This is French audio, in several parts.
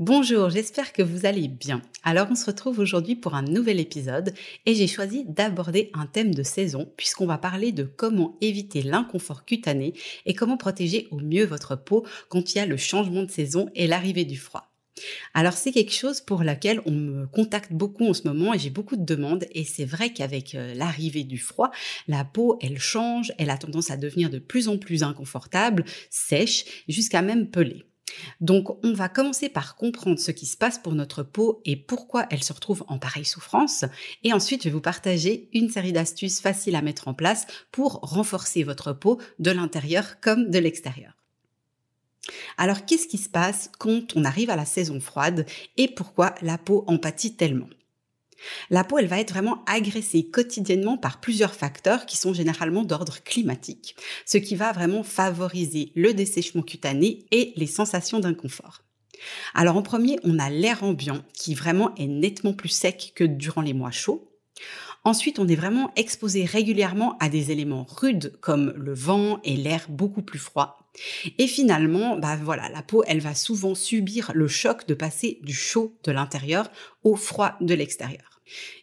Bonjour, j'espère que vous allez bien. Alors on se retrouve aujourd'hui pour un nouvel épisode et j'ai choisi d'aborder un thème de saison puisqu'on va parler de comment éviter l'inconfort cutané et comment protéger au mieux votre peau quand il y a le changement de saison et l'arrivée du froid. Alors c'est quelque chose pour laquelle on me contacte beaucoup en ce moment et j'ai beaucoup de demandes et c'est vrai qu'avec euh, l'arrivée du froid, la peau elle change, elle a tendance à devenir de plus en plus inconfortable, sèche, jusqu'à même pelée. Donc on va commencer par comprendre ce qui se passe pour notre peau et pourquoi elle se retrouve en pareille souffrance. Et ensuite, je vais vous partager une série d'astuces faciles à mettre en place pour renforcer votre peau de l'intérieur comme de l'extérieur. Alors qu'est-ce qui se passe quand on arrive à la saison froide et pourquoi la peau en pâtit tellement? La peau, elle va être vraiment agressée quotidiennement par plusieurs facteurs qui sont généralement d'ordre climatique, ce qui va vraiment favoriser le dessèchement cutané et les sensations d'inconfort. Alors en premier, on a l'air ambiant qui vraiment est nettement plus sec que durant les mois chauds. Ensuite, on est vraiment exposé régulièrement à des éléments rudes comme le vent et l'air beaucoup plus froid. Et finalement, bah voilà, la peau, elle va souvent subir le choc de passer du chaud de l'intérieur au froid de l'extérieur.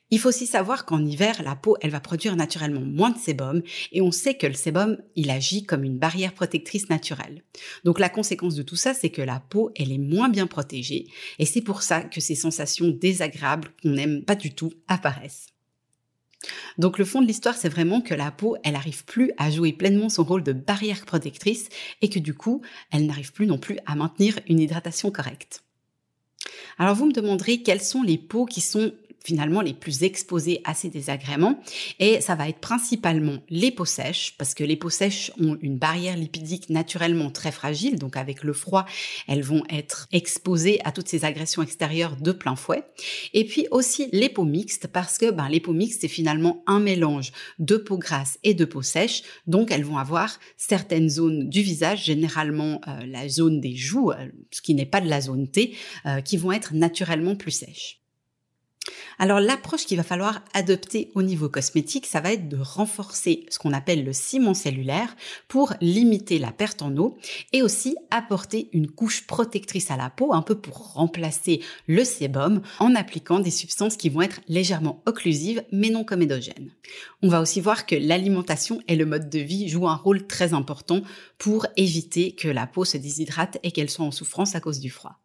Il faut aussi savoir qu'en hiver, la peau, elle va produire naturellement moins de sébum et on sait que le sébum, il agit comme une barrière protectrice naturelle. Donc la conséquence de tout ça, c'est que la peau, elle est moins bien protégée et c'est pour ça que ces sensations désagréables qu'on n'aime pas du tout apparaissent. Donc le fond de l'histoire, c'est vraiment que la peau, elle n'arrive plus à jouer pleinement son rôle de barrière protectrice et que du coup, elle n'arrive plus non plus à maintenir une hydratation correcte. Alors vous me demanderez quelles sont les peaux qui sont finalement les plus exposés à ces désagréments. Et ça va être principalement les peaux sèches, parce que les peaux sèches ont une barrière lipidique naturellement très fragile, donc avec le froid, elles vont être exposées à toutes ces agressions extérieures de plein fouet. Et puis aussi les peaux mixtes, parce que ben, les peaux mixtes, c'est finalement un mélange de peau grasse et de peau sèche, donc elles vont avoir certaines zones du visage, généralement euh, la zone des joues, euh, ce qui n'est pas de la zone T, euh, qui vont être naturellement plus sèches. Alors l'approche qu'il va falloir adopter au niveau cosmétique, ça va être de renforcer ce qu'on appelle le ciment cellulaire pour limiter la perte en eau et aussi apporter une couche protectrice à la peau, un peu pour remplacer le sébum en appliquant des substances qui vont être légèrement occlusives mais non comédogènes. On va aussi voir que l'alimentation et le mode de vie jouent un rôle très important pour éviter que la peau se déshydrate et qu'elle soit en souffrance à cause du froid.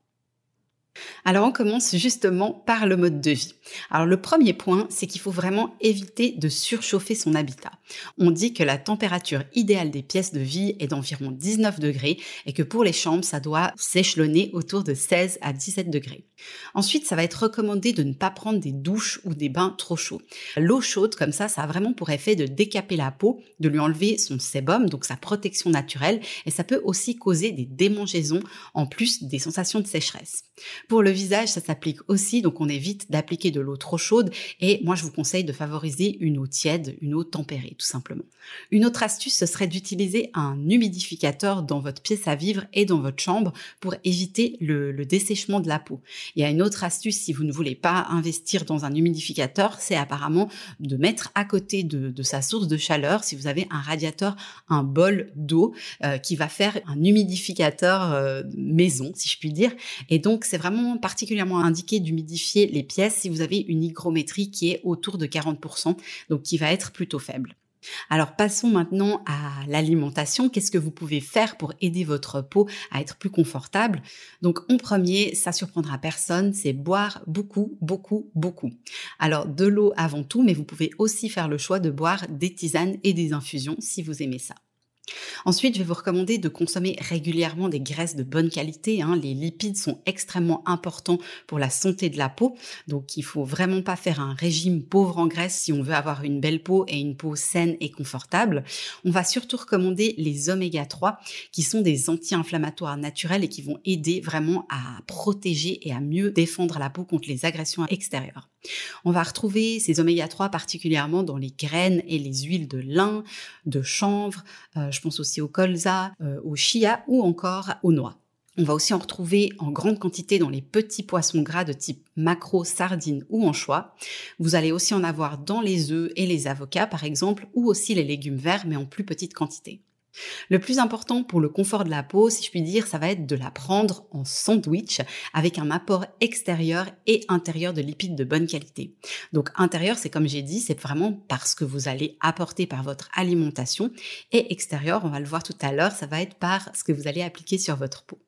Alors on commence justement par le mode de vie. Alors le premier point, c'est qu'il faut vraiment éviter de surchauffer son habitat. On dit que la température idéale des pièces de vie est d'environ 19 degrés et que pour les chambres, ça doit s'échelonner autour de 16 à 17 degrés. Ensuite, ça va être recommandé de ne pas prendre des douches ou des bains trop chauds. L'eau chaude comme ça, ça a vraiment pour effet de décaper la peau, de lui enlever son sébum, donc sa protection naturelle, et ça peut aussi causer des démangeaisons en plus des sensations de sécheresse. Pour le visage, ça s'applique aussi, donc on évite d'appliquer de l'eau trop chaude et moi je vous conseille de favoriser une eau tiède, une eau tempérée tout simplement. Une autre astuce, ce serait d'utiliser un humidificateur dans votre pièce à vivre et dans votre chambre pour éviter le, dessèchement de la peau. Il y a une autre astuce si vous ne voulez pas investir dans un humidificateur, c'est apparemment de mettre à côté de, sa source de chaleur, si vous avez un radiateur, un bol d'eau euh, qui va faire un humidificateur euh, maison, si je puis dire. Et donc c'est vraiment particulièrement indiqué d'humidifier les pièces si vous avez une hygrométrie qui est autour de 40%, donc qui va être plutôt faible. Alors passons maintenant à l'alimentation. Qu'est-ce que vous pouvez faire pour aider votre peau à être plus confortable? Donc en premier, ça surprendra personne, c'est boire beaucoup, beaucoup, beaucoup. Alors de l'eau avant tout, mais vous pouvez aussi faire le choix de boire des tisanes et des infusions si vous aimez ça. Ensuite, je vais vous recommander de consommer régulièrement des graisses de bonne qualité. Hein. Les lipides sont extrêmement importants pour la santé de la peau, donc il faut vraiment pas faire un régime pauvre en graisse si on veut avoir une belle peau et une peau saine et confortable. On va surtout recommander les oméga 3 qui sont des anti-inflammatoires naturels et qui vont aider vraiment à protéger et à mieux défendre la peau contre les agressions extérieures. On va retrouver ces oméga 3 particulièrement dans les graines et les huiles de lin, de chanvre, euh, je pense aussi au colza, euh, au chia ou encore aux noix. On va aussi en retrouver en grande quantité dans les petits poissons gras de type macro, sardines ou anchois. Vous allez aussi en avoir dans les œufs et les avocats par exemple, ou aussi les légumes verts mais en plus petite quantité. Le plus important pour le confort de la peau, si je puis dire, ça va être de la prendre en sandwich avec un apport extérieur et intérieur de lipides de bonne qualité. Donc intérieur, c'est comme j'ai dit, c'est vraiment parce que vous allez apporter par votre alimentation et extérieur, on va le voir tout à l'heure, ça va être par ce que vous allez appliquer sur votre peau.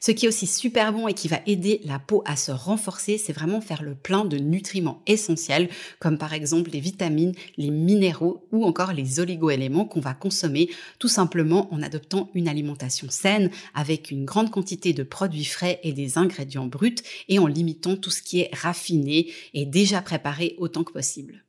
Ce qui est aussi super bon et qui va aider la peau à se renforcer, c'est vraiment faire le plein de nutriments essentiels, comme par exemple les vitamines, les minéraux ou encore les oligoéléments qu'on va consommer tout simplement en adoptant une alimentation saine avec une grande quantité de produits frais et des ingrédients bruts et en limitant tout ce qui est raffiné et déjà préparé autant que possible.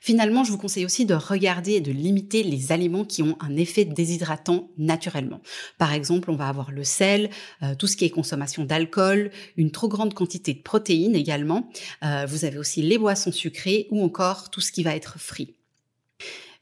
Finalement, je vous conseille aussi de regarder et de limiter les aliments qui ont un effet déshydratant naturellement. Par exemple, on va avoir le sel, euh, tout ce qui est consommation d'alcool, une trop grande quantité de protéines également. Euh, vous avez aussi les boissons sucrées ou encore tout ce qui va être frit.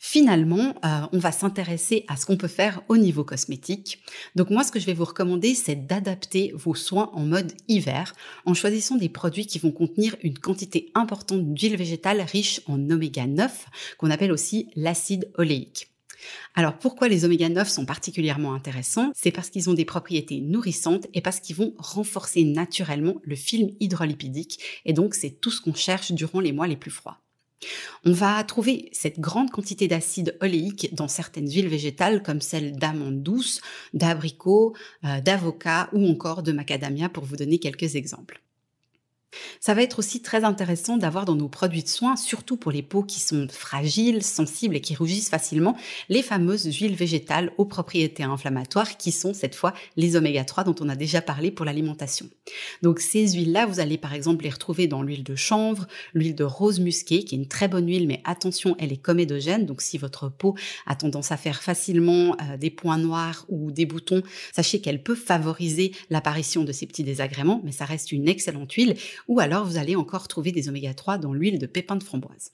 Finalement, euh, on va s'intéresser à ce qu'on peut faire au niveau cosmétique. Donc moi, ce que je vais vous recommander, c'est d'adapter vos soins en mode hiver en choisissant des produits qui vont contenir une quantité importante d'huile végétale riche en oméga 9, qu'on appelle aussi l'acide oléique. Alors pourquoi les oméga 9 sont particulièrement intéressants? C'est parce qu'ils ont des propriétés nourrissantes et parce qu'ils vont renforcer naturellement le film hydrolipidique et donc c'est tout ce qu'on cherche durant les mois les plus froids. On va trouver cette grande quantité d'acide oléique dans certaines huiles végétales comme celle d'amandes douces, d'abricots, euh, d'avocat ou encore de macadamia pour vous donner quelques exemples. Ça va être aussi très intéressant d'avoir dans nos produits de soins, surtout pour les peaux qui sont fragiles, sensibles et qui rougissent facilement, les fameuses huiles végétales aux propriétés inflammatoires qui sont cette fois les oméga 3 dont on a déjà parlé pour l'alimentation. Donc ces huiles-là, vous allez par exemple les retrouver dans l'huile de chanvre, l'huile de rose musquée qui est une très bonne huile mais attention, elle est comédogène donc si votre peau a tendance à faire facilement euh, des points noirs ou des boutons, sachez qu'elle peut favoriser l'apparition de ces petits désagréments mais ça reste une excellente huile ou alors vous allez encore trouver des oméga 3 dans l'huile de pépins de framboise.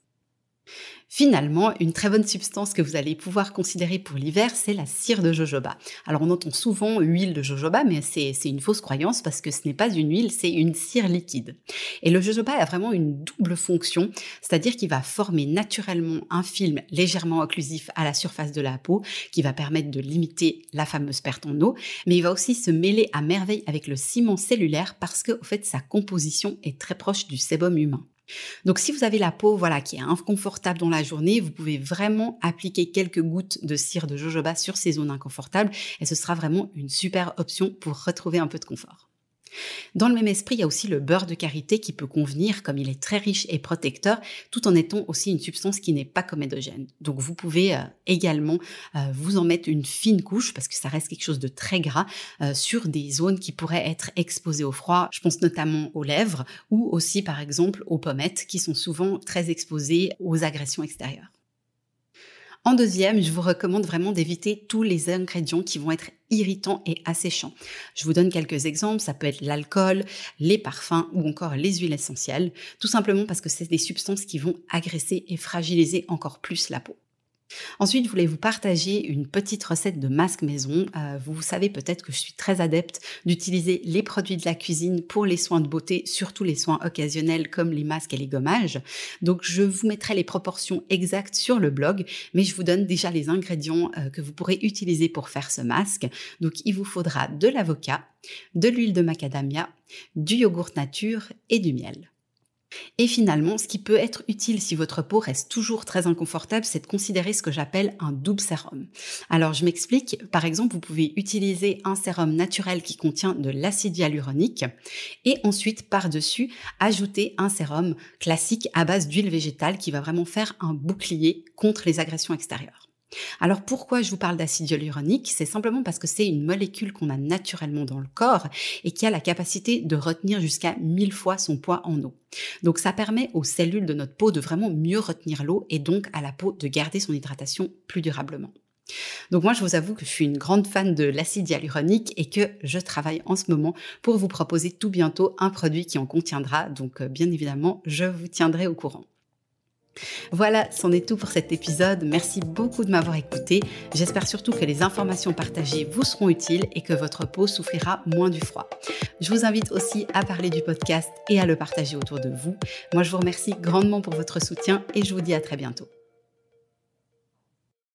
Finalement, une très bonne substance que vous allez pouvoir considérer pour l'hiver, c'est la cire de jojoba. Alors on entend souvent huile de jojoba, mais c'est une fausse croyance parce que ce n'est pas une huile, c'est une cire liquide. Et le jojoba a vraiment une double fonction, c'est-à-dire qu'il va former naturellement un film légèrement occlusif à la surface de la peau, qui va permettre de limiter la fameuse perte en eau, mais il va aussi se mêler à merveille avec le ciment cellulaire parce que, au fait, sa composition est très proche du sébum humain. Donc si vous avez la peau voilà qui est inconfortable dans la journée, vous pouvez vraiment appliquer quelques gouttes de cire de jojoba sur ces zones inconfortables et ce sera vraiment une super option pour retrouver un peu de confort. Dans le même esprit, il y a aussi le beurre de karité qui peut convenir comme il est très riche et protecteur, tout en étant aussi une substance qui n'est pas comédogène. Donc vous pouvez euh, également euh, vous en mettre une fine couche, parce que ça reste quelque chose de très gras, euh, sur des zones qui pourraient être exposées au froid. Je pense notamment aux lèvres ou aussi par exemple aux pommettes qui sont souvent très exposées aux agressions extérieures. En deuxième, je vous recommande vraiment d'éviter tous les ingrédients qui vont être irritants et asséchants. Je vous donne quelques exemples, ça peut être l'alcool, les parfums ou encore les huiles essentielles, tout simplement parce que c'est des substances qui vont agresser et fragiliser encore plus la peau. Ensuite, je voulais vous partager une petite recette de masque maison. Euh, vous savez peut-être que je suis très adepte d'utiliser les produits de la cuisine pour les soins de beauté, surtout les soins occasionnels comme les masques et les gommages. Donc, je vous mettrai les proportions exactes sur le blog, mais je vous donne déjà les ingrédients euh, que vous pourrez utiliser pour faire ce masque. Donc, il vous faudra de l'avocat, de l'huile de macadamia, du yogourt nature et du miel. Et finalement, ce qui peut être utile si votre peau reste toujours très inconfortable, c'est de considérer ce que j'appelle un double sérum. Alors, je m'explique. Par exemple, vous pouvez utiliser un sérum naturel qui contient de l'acide hyaluronique et ensuite, par-dessus, ajouter un sérum classique à base d'huile végétale qui va vraiment faire un bouclier contre les agressions extérieures. Alors pourquoi je vous parle d'acide hyaluronique? C'est simplement parce que c'est une molécule qu'on a naturellement dans le corps et qui a la capacité de retenir jusqu'à 1000 fois son poids en eau. Donc ça permet aux cellules de notre peau de vraiment mieux retenir l'eau et donc à la peau de garder son hydratation plus durablement. Donc moi, je vous avoue que je suis une grande fan de l'acide hyaluronique et que je travaille en ce moment pour vous proposer tout bientôt un produit qui en contiendra. Donc euh, bien évidemment, je vous tiendrai au courant. Voilà, c'en est tout pour cet épisode. Merci beaucoup de m'avoir écouté. J'espère surtout que les informations partagées vous seront utiles et que votre peau souffrira moins du froid. Je vous invite aussi à parler du podcast et à le partager autour de vous. Moi, je vous remercie grandement pour votre soutien et je vous dis à très bientôt.